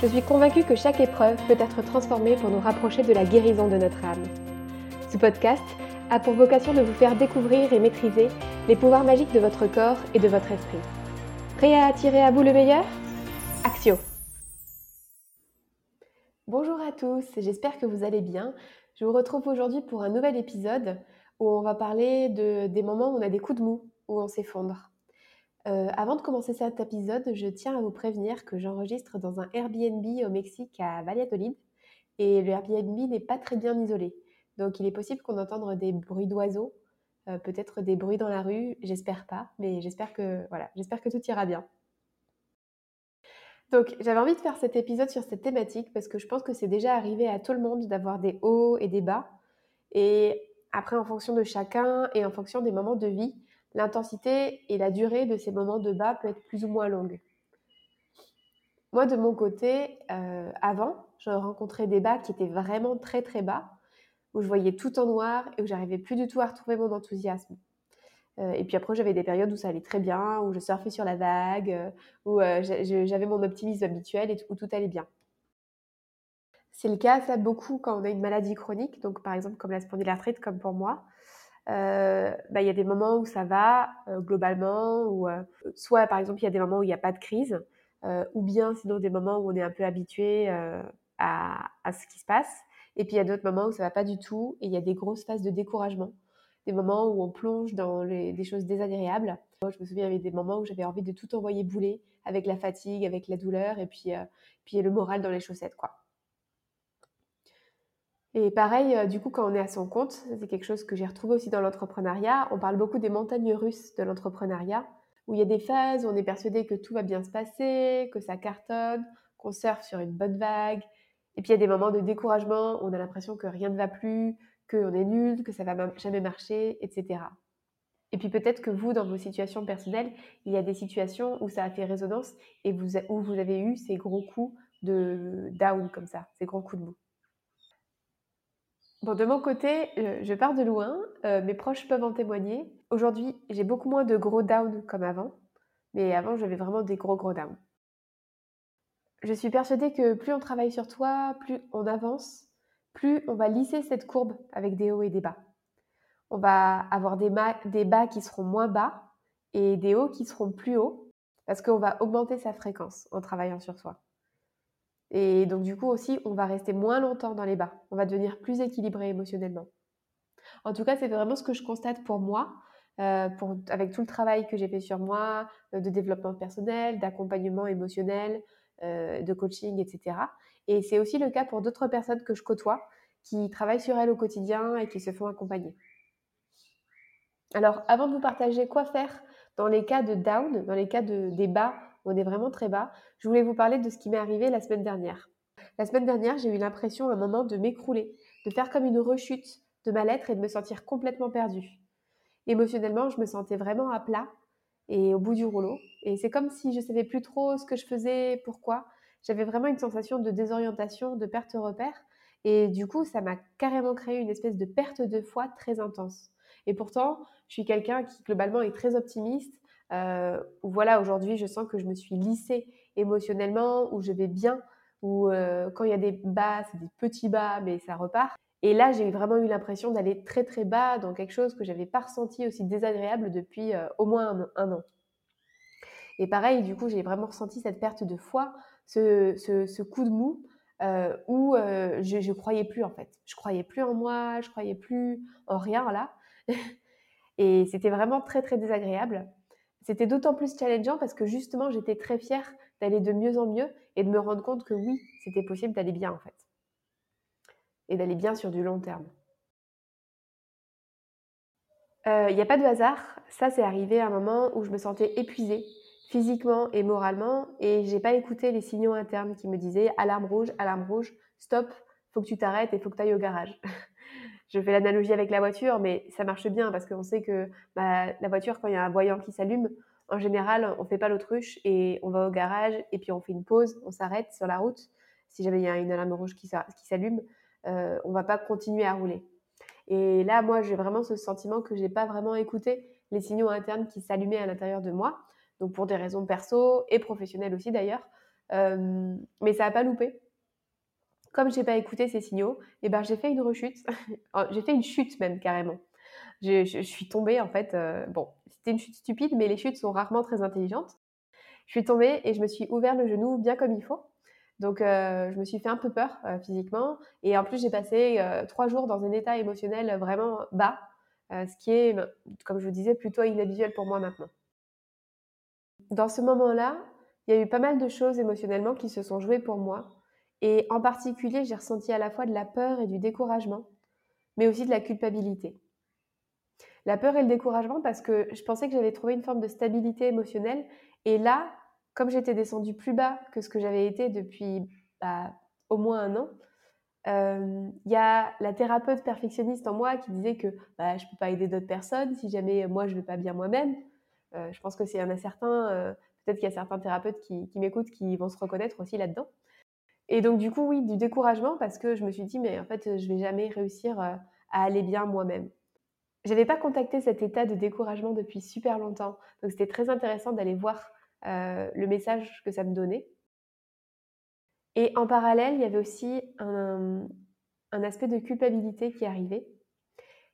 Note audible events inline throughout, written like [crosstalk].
Je suis convaincue que chaque épreuve peut être transformée pour nous rapprocher de la guérison de notre âme. Ce podcast a pour vocation de vous faire découvrir et maîtriser les pouvoirs magiques de votre corps et de votre esprit. Prêt à attirer à vous le meilleur? Axio Bonjour à tous, j'espère que vous allez bien. Je vous retrouve aujourd'hui pour un nouvel épisode où on va parler de, des moments où on a des coups de mou, où on s'effondre. Euh, avant de commencer cet épisode, je tiens à vous prévenir que j'enregistre dans un Airbnb au Mexique à Valladolid et le Airbnb n'est pas très bien isolé. Donc il est possible qu'on entende des bruits d'oiseaux, euh, peut-être des bruits dans la rue, j'espère pas, mais j'espère que voilà, j'espère que tout ira bien. Donc j'avais envie de faire cet épisode sur cette thématique parce que je pense que c'est déjà arrivé à tout le monde d'avoir des hauts et des bas. Et après, en fonction de chacun et en fonction des moments de vie, l'intensité et la durée de ces moments de bas peut être plus ou moins longue. Moi, de mon côté, euh, avant, je rencontrais des bas qui étaient vraiment très très bas, où je voyais tout en noir et où j'arrivais plus du tout à retrouver mon enthousiasme. Euh, et puis après, j'avais des périodes où ça allait très bien, où je surfais sur la vague, euh, où j'avais mon optimisme habituel et où tout allait bien. C'est le cas, ça, beaucoup quand on a une maladie chronique, donc par exemple comme la spondylarthrite, comme pour moi. Euh, bah, il y a des moments où ça va euh, globalement, ou euh, soit par exemple il y a des moments où il n'y a pas de crise, ou bien sinon des moments où on est un peu habitué à, à, ce qui se passe. Et puis il y a d'autres moments où ça va pas du tout, et il y a des grosses phases de découragement, des moments où on plonge dans les, des choses désagréables. Moi, je me souviens, il y avait des moments où j'avais envie de tout envoyer bouler, avec la fatigue, avec la douleur, et puis, puis le moral dans les chaussettes, quoi. Et pareil, euh, du coup, quand on est à son compte, c'est quelque chose que j'ai retrouvé aussi dans l'entrepreneuriat. On parle beaucoup des montagnes russes de l'entrepreneuriat, où il y a des phases où on est persuadé que tout va bien se passer, que ça cartonne, qu'on surfe sur une bonne vague. Et puis il y a des moments de découragement où on a l'impression que rien ne va plus, qu'on est nul, que ça va jamais marcher, etc. Et puis peut-être que vous, dans vos situations personnelles, il y a des situations où ça a fait résonance et où vous avez eu ces gros coups de down comme ça, ces gros coups de mou. Bon, de mon côté, euh, je pars de loin, euh, mes proches peuvent en témoigner. Aujourd'hui, j'ai beaucoup moins de gros downs comme avant, mais avant, j'avais vraiment des gros gros downs. Je suis persuadée que plus on travaille sur toi, plus on avance, plus on va lisser cette courbe avec des hauts et des bas. On va avoir des, des bas qui seront moins bas et des hauts qui seront plus hauts parce qu'on va augmenter sa fréquence en travaillant sur soi. Et donc, du coup, aussi, on va rester moins longtemps dans les bas. On va devenir plus équilibré émotionnellement. En tout cas, c'est vraiment ce que je constate pour moi, euh, avec tout le travail que j'ai fait sur moi, euh, de développement personnel, d'accompagnement émotionnel, euh, de coaching, etc. Et c'est aussi le cas pour d'autres personnes que je côtoie, qui travaillent sur elles au quotidien et qui se font accompagner. Alors, avant de vous partager quoi faire dans les cas de down, dans les cas de, des bas on est vraiment très bas, je voulais vous parler de ce qui m'est arrivé la semaine dernière. La semaine dernière, j'ai eu l'impression à un moment de m'écrouler, de faire comme une rechute de ma lettre et de me sentir complètement perdue. Émotionnellement, je me sentais vraiment à plat et au bout du rouleau. Et c'est comme si je savais plus trop ce que je faisais, pourquoi. J'avais vraiment une sensation de désorientation, de perte repère. Et du coup, ça m'a carrément créé une espèce de perte de foi très intense. Et pourtant, je suis quelqu'un qui globalement est très optimiste euh, où voilà, aujourd'hui, je sens que je me suis lissée émotionnellement, où je vais bien, où euh, quand il y a des bas, c'est des petits bas, mais ça repart. Et là, j'ai vraiment eu l'impression d'aller très très bas dans quelque chose que j'avais pas ressenti aussi désagréable depuis euh, au moins un, an. Et pareil, du coup, j'ai vraiment ressenti cette perte de foi, ce, coup de mou, où je, ne croyais plus en fait. Je croyais plus en moi, je croyais plus en rien là. [laughs] et c'était vraiment très très désagréable. C'était d'autant plus challengeant parce que justement, j'étais très fière d'aller de mieux en mieux et de me rendre compte que oui, c'était possible d'aller bien en fait. Et d'aller bien sur du long terme. Il euh, n'y a pas de hasard, ça c'est arrivé à un moment où je me sentais épuisée physiquement et moralement, et j'ai pas écouté les signaux internes qui me disaient alarme rouge, alarme rouge, stop, faut que tu t'arrêtes et faut que tu ailles au garage. [laughs] je fais l'analogie avec la voiture, mais ça marche bien parce qu'on sait que bah, la voiture, quand il y a un voyant qui s'allume, en général, on fait pas l'autruche et on va au garage et puis on fait une pause, on s'arrête sur la route. Si jamais il y a une alarme rouge qui s'allume, euh, on va pas continuer à rouler. Et là, moi, j'ai vraiment ce sentiment que j'ai pas vraiment écouté les signaux internes qui s'allumaient à l'intérieur de moi, donc pour des raisons perso et professionnelles aussi d'ailleurs. Euh, mais ça n'a pas loupé comme j'ai pas écouté ces signaux, eh ben, j'ai fait une rechute. [laughs] Oh, j'ai fait une chute même carrément. Je, suis tombée en fait. Euh, bon, c'était une chute stupide, mais les chutes sont rarement très intelligentes. Je suis tombée et je me suis ouvert le genou bien comme il faut. Donc, euh, je me suis fait un peu peur euh, physiquement. Et en plus, j'ai passé trois jours dans un état émotionnel vraiment bas, ce qui est, comme je vous disais, plutôt inhabituel pour moi maintenant. Dans ce moment-là, il y a eu pas mal de choses émotionnellement qui se sont jouées pour moi et en particulier, j'ai ressenti à la fois de la peur et du découragement, mais aussi de la culpabilité. La peur et le découragement parce que je pensais que j'avais trouvé une forme de stabilité émotionnelle. Et là, comme j'étais descendue plus bas que ce que j'avais été depuis bah, au moins un an, euh, il y a la thérapeute perfectionniste en moi qui disait que bah, je ne peux pas aider d'autres personnes si jamais moi je ne vais pas bien moi-même. Euh, je pense que en a certains, euh, peut-être qu'il y a certains thérapeutes qui m'écoutent qui vont se reconnaître aussi là-dedans. Et donc, du coup, oui, du découragement parce que je me suis dit, mais en fait, je vais jamais réussir euh, à aller bien moi-même. Je n'avais pas contacté cet état de découragement depuis super longtemps. Donc, c'était très intéressant d'aller voir euh, le message que ça me donnait. Et en parallèle, il y avait aussi un, aspect de culpabilité qui arrivait.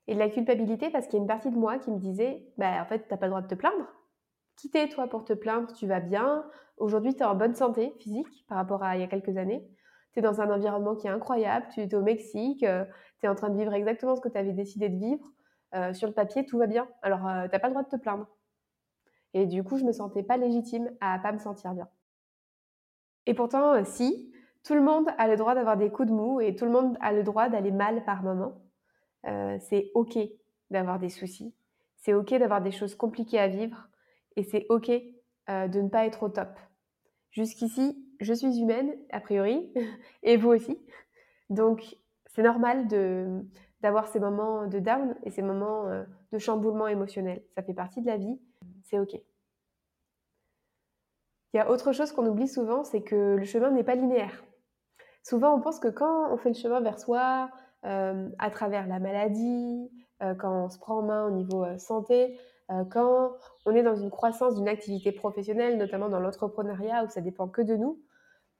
Et de la culpabilité parce qu'il y a une partie de moi qui me disait, bah, en fait, tu n'as pas le droit de te plaindre. Quitter toi pour te plaindre, tu vas bien. Aujourd'hui, tu es en bonne santé physique par rapport à il y a quelques années. Tu es dans un environnement qui est incroyable, tu es au Mexique, euh, tu es en train de vivre exactement ce que tu avais décidé de vivre. Euh, sur le papier, tout va bien. Alors, euh, tu pas le droit de te plaindre. Et du coup, je me sentais pas légitime à pas me sentir bien. Et pourtant, si, tout le monde a le droit d'avoir des coups de mou et tout le monde a le droit d'aller mal par moment. c'est OK d'avoir des soucis. C'est OK d'avoir des choses compliquées à vivre et c'est OK euh, de ne pas être au top. Jusqu'ici, je suis humaine, a priori, [laughs] et vous aussi. Donc, c'est normal d'avoir ces moments de down et ces moments euh, de chamboulement émotionnel. Ça fait partie de la vie, c'est OK. Il y a autre chose qu'on oublie souvent, c'est que le chemin n'est pas linéaire. Souvent, on pense que quand on fait le chemin vers soi, euh, à travers la maladie, quand on se prend en main au niveau santé, quand on est dans une croissance d'une activité professionnelle, notamment dans l'entrepreneuriat où ça dépend que de nous,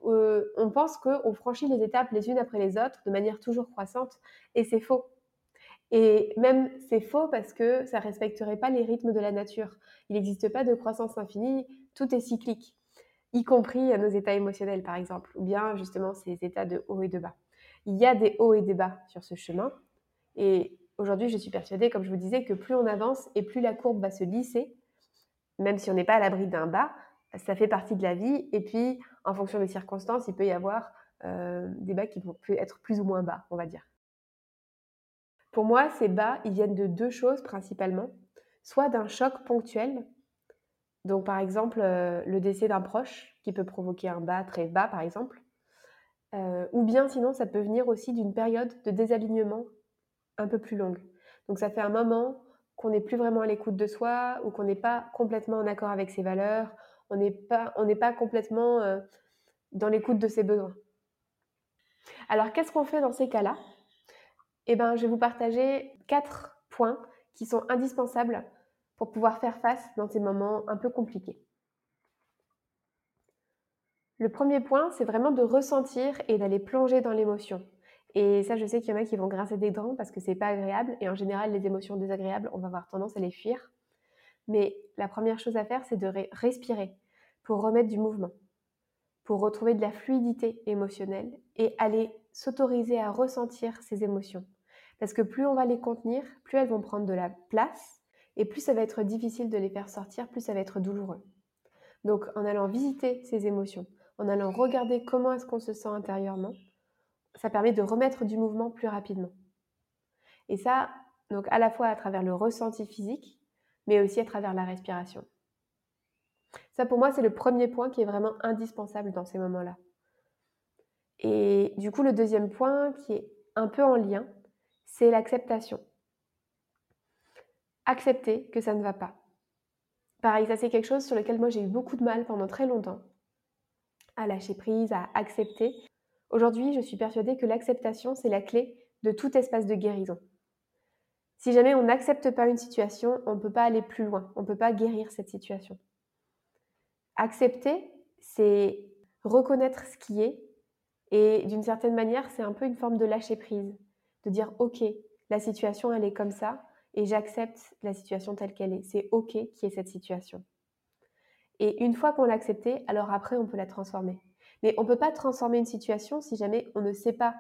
euh, on pense qu'on franchit les étapes les unes après les autres de manière toujours croissante et c'est faux. Et même c'est faux parce que ça respecterait pas les rythmes de la nature. Il n'existe pas de croissance infinie, tout est cyclique, y compris nos états émotionnels par exemple, ou bien justement ces états de haut et de bas. Il y a des hauts et des bas sur ce chemin et Aujourd'hui, je suis persuadée, comme je vous disais, que plus on avance et plus la courbe va se lisser, même si on n'est pas à l'abri d'un bas, ça fait partie de la vie. Et puis, en fonction des circonstances, il peut y avoir euh, des bas qui vont être plus ou moins bas, on va dire. Pour moi, ces bas, ils viennent de deux choses principalement. Soit d'un choc ponctuel, donc par exemple euh, le décès d'un proche qui peut provoquer un bas très bas par exemple, euh, ou bien sinon ça peut venir aussi d'une période de désalignement un peu plus longue. Donc ça fait un moment qu'on n'est plus vraiment à l'écoute de soi ou qu'on n'est pas complètement en accord avec ses valeurs, on n'est pas, pas complètement euh, dans l'écoute de ses besoins. Alors qu'est-ce qu'on fait dans ces cas-là? Eh bien, je vais vous partager quatre points qui sont indispensables pour pouvoir faire face dans ces moments un peu compliqués. Le premier point, c'est vraiment de ressentir et d'aller plonger dans l'émotion. Et ça, je sais qu'il y en a qui vont grincer des dents parce que c'est pas agréable. Et en général, les émotions désagréables, on va avoir tendance à les fuir. Mais la première chose à faire, c'est de respirer pour remettre du mouvement, pour retrouver de la fluidité émotionnelle et aller s'autoriser à ressentir ces émotions. Parce que plus on va les contenir, plus elles vont prendre de la place et plus ça va être difficile de les faire sortir, plus ça va être douloureux. Donc en allant visiter ces émotions, en allant regarder comment est-ce qu'on se sent intérieurement, ça permet de remettre du mouvement plus rapidement. Et ça, donc à la fois à travers le ressenti physique, mais aussi à travers la respiration. Ça, pour moi, c'est le premier point qui est vraiment indispensable dans ces moments-là. Et du coup, le deuxième point qui est un peu en lien, c'est l'acceptation. Accepter que ça ne va pas. Pareil, ça c'est quelque chose sur lequel moi j'ai eu beaucoup de mal pendant très longtemps. À lâcher prise, à accepter. Aujourd'hui, je suis persuadée que l'acceptation, c'est la clé de tout espace de guérison. Si jamais on n'accepte pas une situation, on ne peut pas aller plus loin, on ne peut pas guérir cette situation. Accepter, c'est reconnaître ce qui est et d'une certaine manière, c'est un peu une forme de lâcher prise, de dire ok, la situation elle est comme ça et j'accepte la situation telle qu'elle est. C'est ok qui est cette situation. Et une fois qu'on l'a acceptée, alors après on peut la transformer. Mais on ne peut pas transformer une situation si jamais on ne sait pas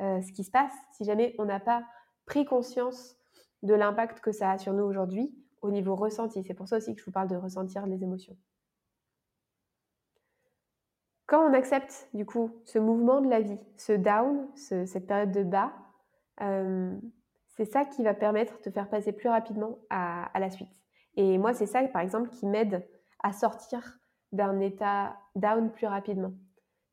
euh, ce qui se passe, si jamais on n'a pas pris conscience de l'impact que ça a sur nous aujourd'hui au niveau ressenti. C'est pour ça aussi que je vous parle de ressentir les émotions. Quand on accepte du coup ce mouvement de la vie, ce down, cette période de bas, euh, c'est ça qui va permettre de faire passer plus rapidement à, la suite. Et moi, c'est ça, par exemple, qui m'aide à sortir d'un état down plus rapidement.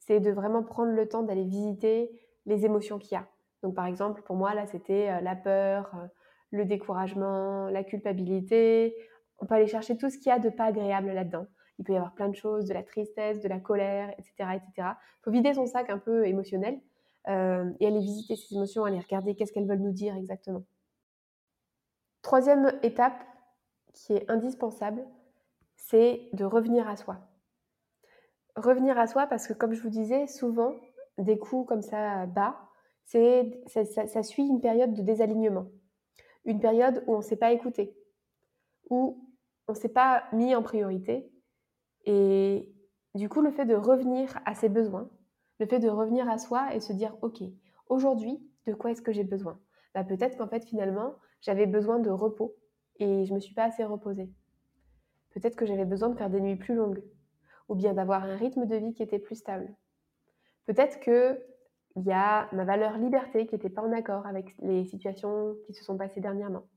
C'est de vraiment prendre le temps d'aller visiter les émotions qu'il y a. Donc, par exemple, pour moi, là, c'était euh, la peur, euh, le découragement, la culpabilité. On peut aller chercher tout ce qu'il y a de pas agréable là-dedans. Il peut y avoir plein de choses, de la tristesse, de la colère, etc. etc. Il faut vider son sac un peu émotionnel euh, et aller visiter ces émotions, aller regarder qu'est-ce qu'elles veulent nous dire exactement. Troisième étape qui est indispensable, c'est de revenir à soi. Revenir à soi parce que comme je vous disais, souvent, des coups comme ça bas, c'est, ça, suit une période de désalignement. Une période où on ne s'est pas écouté, où on ne s'est pas mis en priorité, et du coup, le fait de revenir à ses besoins, le fait de revenir à soi et se dire, OK, aujourd'hui, de quoi est-ce que j'ai besoin? Bah, Peut-être qu'en fait, finalement, j'avais besoin de repos et je ne me suis pas assez reposée. Peut-être que j'avais besoin de faire des nuits plus longues ou bien d'avoir un rythme de vie qui était plus stable. Peut-être qu'il y a ma valeur liberté qui n'était pas en accord avec les situations qui se sont passées dernièrement.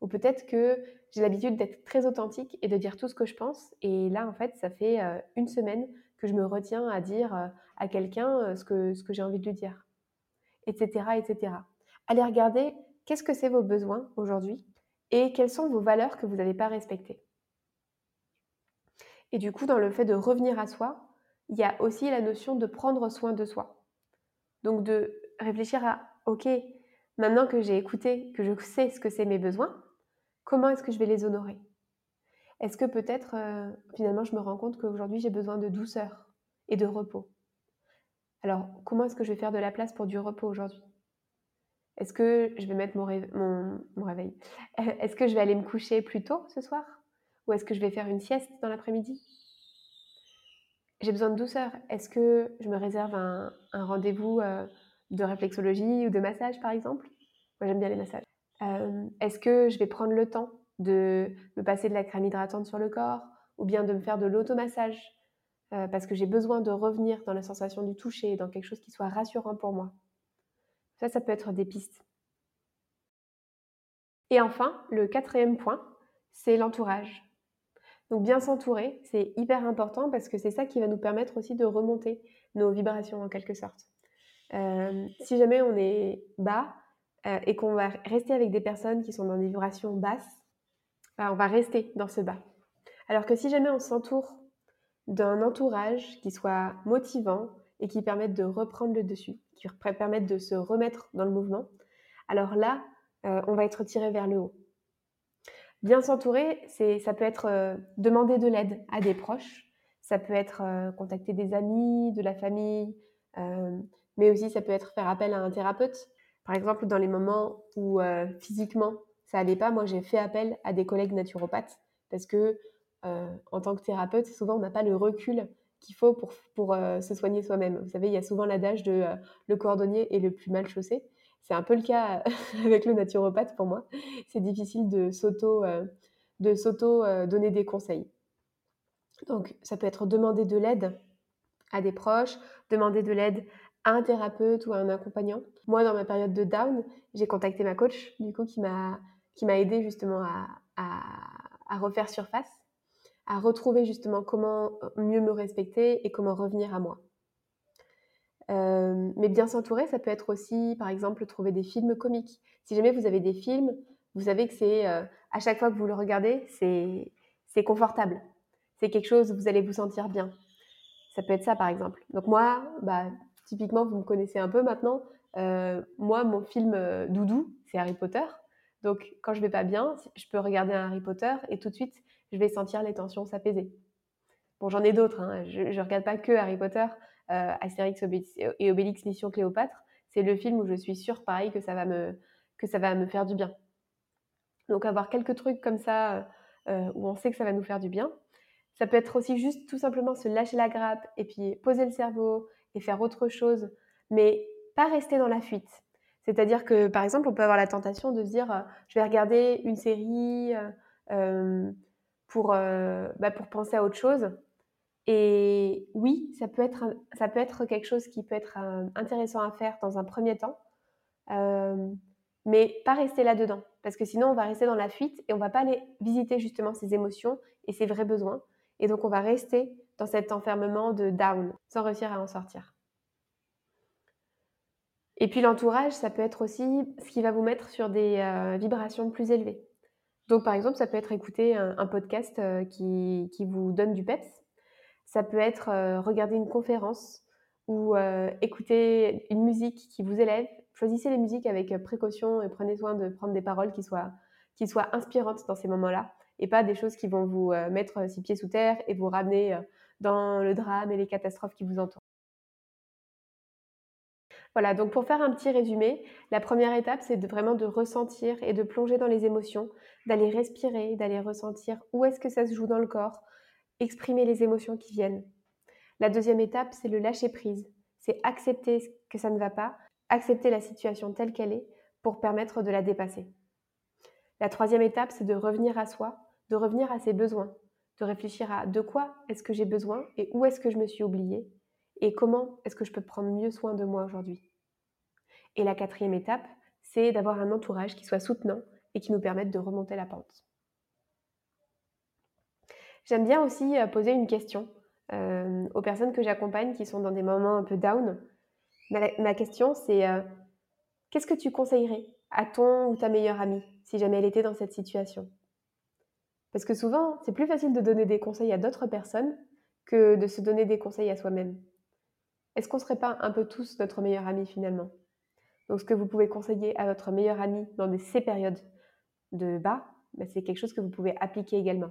Ou peut-être que j'ai l'habitude d'être très authentique et de dire tout ce que je pense. Et là, en fait, ça fait euh, une semaine que je me retiens à dire euh, à quelqu'un euh, ce que, ce que j'ai envie de lui dire. Etc. etc. Allez regarder qu'est-ce que c'est vos besoins aujourd'hui et quelles sont vos valeurs que vous n'avez pas respectées. Et du coup, dans le fait de revenir à soi, il y a aussi la notion de prendre soin de soi. Donc de réfléchir à, OK, maintenant que j'ai écouté, que je sais ce que c'est mes besoins, comment est-ce que je vais les honorer? Est-ce que peut-être, euh, finalement, je me rends compte qu'aujourd'hui, j'ai besoin de douceur et de repos? Alors, comment est-ce que je vais faire de la place pour du repos aujourd'hui? Est-ce que je vais mettre mon, mon, réveil? [laughs] Est-ce que je vais aller me coucher plus tôt ce soir? Ou est-ce que je vais faire une sieste dans l'après-midi? J'ai besoin de douceur. Est-ce que je me réserve un, rendez-vous euh, de réflexologie ou de massage, par exemple? Moi, j'aime bien les massages. Euh, est-ce que je vais prendre le temps de me passer de la crème hydratante sur le corps ou bien de me faire de l'automassage? Euh, parce que j'ai besoin de revenir dans la sensation du toucher, dans quelque chose qui soit rassurant pour moi. Ça, ça peut être des pistes. Et enfin, le quatrième point, c'est l'entourage. Donc bien s'entourer, c'est hyper important parce que c'est ça qui va nous permettre aussi de remonter nos vibrations en quelque sorte. Euh, si jamais on est bas, euh, et qu'on va rester avec des personnes qui sont dans des vibrations basses, bah, on va rester dans ce bas. Alors que si jamais on s'entoure d'un entourage qui soit motivant et qui permette de reprendre le dessus, qui permette de se remettre dans le mouvement, alors là, euh, on va être tiré vers le haut. Bien s'entourer, ça peut être euh, demander de l'aide à des proches, ça peut être contacter des amis, de la famille, mais aussi ça peut être faire appel à un thérapeute par exemple, dans les moments où euh, physiquement ça allait pas, moi j'ai fait appel à des collègues naturopathes parce que euh, en tant que thérapeute, souvent on n'a pas le recul qu'il faut pour, euh, se soigner soi-même. Vous savez, il y a souvent l'adage de le cordonnier est le plus mal chaussé. C'est un peu le cas [laughs] avec le naturopathe pour moi. C'est difficile de s'auto de s'auto donner des conseils. Donc ça peut être demander de l'aide à des proches, demander de l'aide à un thérapeute ou à un accompagnant. Moi, dans ma période de down, j'ai contacté ma coach, du coup, qui m'a qui m'a aidé justement à, à, refaire surface, à retrouver justement comment mieux me respecter et comment revenir à moi. Euh, mais bien s'entourer, ça peut être aussi, par exemple, trouver des films comiques. Si jamais vous avez des films, vous savez que c'est euh, à chaque fois que vous le regardez, c'est confortable. C'est quelque chose où vous allez vous sentir bien. Ça peut être ça, par exemple. Donc moi, bah, typiquement, vous me connaissez un peu maintenant. Euh, moi, mon film doudou, c'est Harry Potter. Donc quand je vais pas bien, je peux regarder un Harry Potter et tout de suite, je vais sentir les tensions s'apaiser. Bon, j'en ai d'autres. Hein. Je ne regarde pas que Harry Potter. Euh, Astérix et Obélix Mission Cléopâtre, c'est le film où je suis sûre, pareil, que ça va me, que ça va me faire du bien. Donc avoir quelques trucs comme ça euh, où on sait que ça va nous faire du bien. Ça peut être aussi juste tout simplement se lâcher la grappe et puis poser le cerveau et faire autre chose, mais pas rester dans la fuite. C'est-à-dire que, par exemple, on peut avoir la tentation de se dire, euh, je vais regarder une série pour, bah, pour penser à autre chose. Et oui, ça peut être, quelque chose qui peut être euh, intéressant à faire dans un premier temps, euh, mais pas rester là-dedans, parce que sinon on va rester dans la fuite et on va pas aller visiter justement ses émotions et ses vrais besoins. Et donc on va rester dans cet enfermement de down sans réussir à en sortir. Et puis l'entourage, ça peut être aussi ce qui va vous mettre sur des euh, vibrations plus élevées. Donc par exemple, ça peut être écouter un, podcast qui, qui, vous donne du peps, ça peut être euh, regarder une conférence ou euh, écouter une musique qui vous élève. Choisissez les musiques avec euh, précaution et prenez soin de prendre des paroles qui soient, qui soient inspirantes dans ces moments-là et pas des choses qui vont vous mettre six pieds sous terre et vous ramener dans le drame et les catastrophes qui vous entourent. Voilà, donc pour faire un petit résumé, la première étape, c'est vraiment de ressentir et de plonger dans les émotions, d'aller respirer, d'aller ressentir où est-ce que ça se joue dans le corps, exprimer les émotions qui viennent. La deuxième étape, c'est le lâcher prise. C'est accepter que ça ne va pas, accepter la situation telle qu'elle est pour permettre de la dépasser. La troisième étape, c'est de revenir à soi, de revenir à ses besoins, de réfléchir à de quoi est-ce que j'ai besoin et où est-ce que je me suis oubliée et comment est-ce que je peux prendre mieux soin de moi aujourd'hui. Et la quatrième étape, c'est d'avoir un entourage qui soit soutenant et qui nous permette de remonter la pente. J'aime bien aussi euh, poser une question euh, aux personnes que j'accompagne qui sont dans des moments un peu down. Ma, question, c'est euh, qu'est-ce que tu conseillerais à ton ou ta meilleure amie si jamais elle était dans cette situation? Parce que souvent, c'est plus facile de donner des conseils à d'autres personnes que de se donner des conseils à soi-même. Est-ce qu'on ne serait pas un peu tous notre meilleur ami finalement? Donc ce que vous pouvez conseiller à votre meilleur ami dans ces périodes de bas, ben, c'est quelque chose que vous pouvez appliquer également.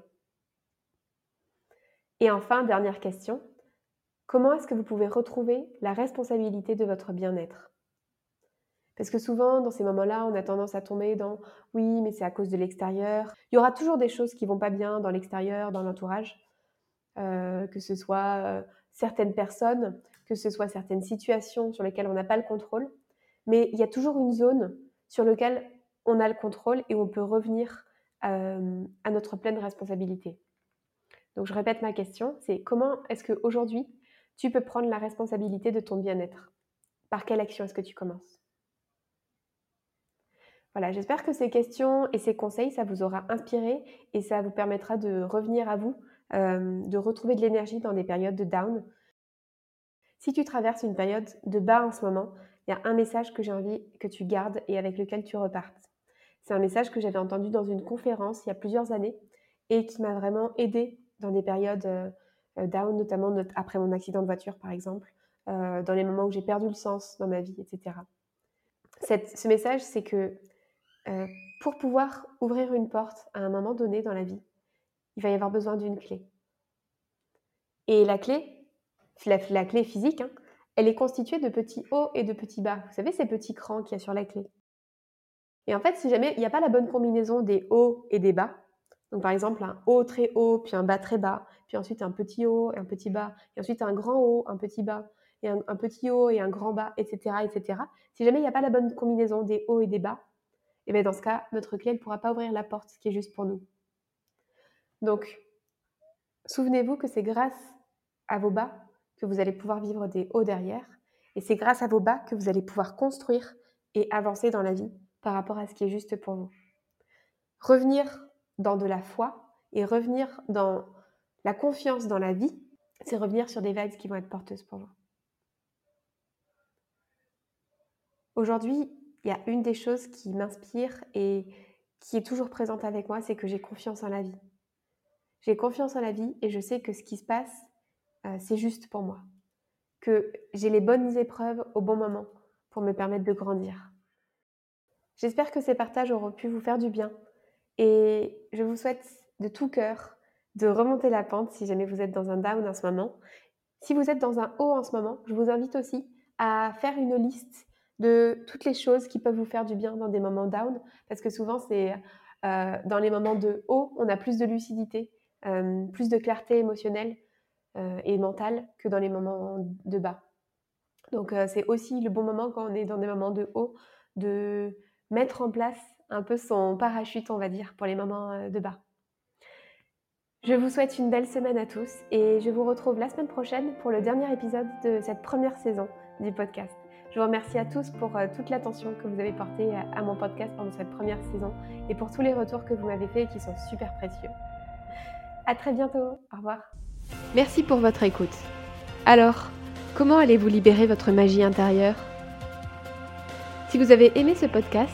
Et enfin, dernière question, comment est-ce que vous pouvez retrouver la responsabilité de votre bien-être? Parce que souvent, dans ces moments-là, on a tendance à tomber dans oui, mais c'est à cause de l'extérieur. Il y aura toujours des choses qui vont pas bien dans l'extérieur, dans l'entourage, euh, que ce soit euh, certaines personnes, que ce soit certaines situations sur lesquelles on n'a pas le contrôle. Mais il y a toujours une zone sur laquelle on a le contrôle et on peut revenir euh, à notre pleine responsabilité. Donc je répète ma question, c'est comment est-ce qu'aujourd'hui tu peux prendre la responsabilité de ton bien-être? Par quelle action est-ce que tu commences? Voilà, j'espère que ces questions et ces conseils, ça vous aura inspiré et ça vous permettra de revenir à vous, euh, de retrouver de l'énergie dans des périodes de down. Si tu traverses une période de bas en ce moment, il y a un message que j'ai envie que tu gardes et avec lequel tu repartes. C'est un message que j'avais entendu dans une conférence il y a plusieurs années et qui m'a vraiment aidé dans des périodes euh, euh, down, notamment après mon accident de voiture, par exemple, euh, dans les moments où j'ai perdu le sens dans ma vie, etc. ce message, c'est que pour pouvoir ouvrir une porte à un moment donné dans la vie, il va y avoir besoin d'une clé. Et la clé, la, clé physique, hein, elle est constituée de petits hauts et de petits bas. Vous savez, ces petits crans qu'il y a sur la clé. Et en fait, si jamais il n'y a pas la bonne combinaison des hauts et des bas, donc par exemple un haut très haut, puis un bas très bas, puis ensuite un petit haut et un petit bas, et ensuite un grand haut, un petit bas, et un, petit haut et un grand bas, etc. etc. Si jamais il n'y a pas la bonne combinaison des hauts et des bas, et eh bien dans ce cas, notre clé ne pourra pas ouvrir la porte qui est juste pour nous. Donc, souvenez-vous que c'est grâce à vos bas que vous allez pouvoir vivre des hauts derrière, et c'est grâce à vos bas que vous allez pouvoir construire et avancer dans la vie par rapport à ce qui est juste pour vous. Revenir dans de la foi et revenir dans La confiance dans la vie, c'est revenir sur des vibes qui vont être porteuses pour vous. Aujourd'hui, il y a une des choses qui m'inspire et qui est toujours présente avec moi, c'est que j'ai confiance en la vie. J'ai confiance en la vie et je sais que ce qui se passe, euh, c'est juste pour moi. Que j'ai les bonnes épreuves au bon moment pour me permettre de grandir. J'espère que ces partages auront pu vous faire du bien et je vous souhaite de tout cœur de remonter la pente si jamais vous êtes dans un down en ce moment. Si vous êtes dans un haut en ce moment, je vous invite aussi à faire une liste de toutes les choses qui peuvent vous faire du bien dans des moments down, parce que souvent c'est euh, dans les moments de haut, on a plus de lucidité, euh, plus de clarté émotionnelle euh, et mentale que dans les moments de bas. Donc c'est aussi le bon moment quand on est dans des moments de haut de mettre en place un peu son parachute, on va dire, pour les moments de bas. Je vous souhaite une belle semaine à tous et je vous retrouve la semaine prochaine pour le dernier épisode de cette première saison du podcast. Je vous remercie à tous pour euh, toute l'attention que vous avez portée à mon podcast pendant cette première saison et pour tous les retours que vous m'avez faits et qui sont super précieux. À très bientôt. Au revoir. Merci pour votre écoute. Alors, comment allez-vous libérer votre magie intérieure? Si vous avez aimé ce podcast,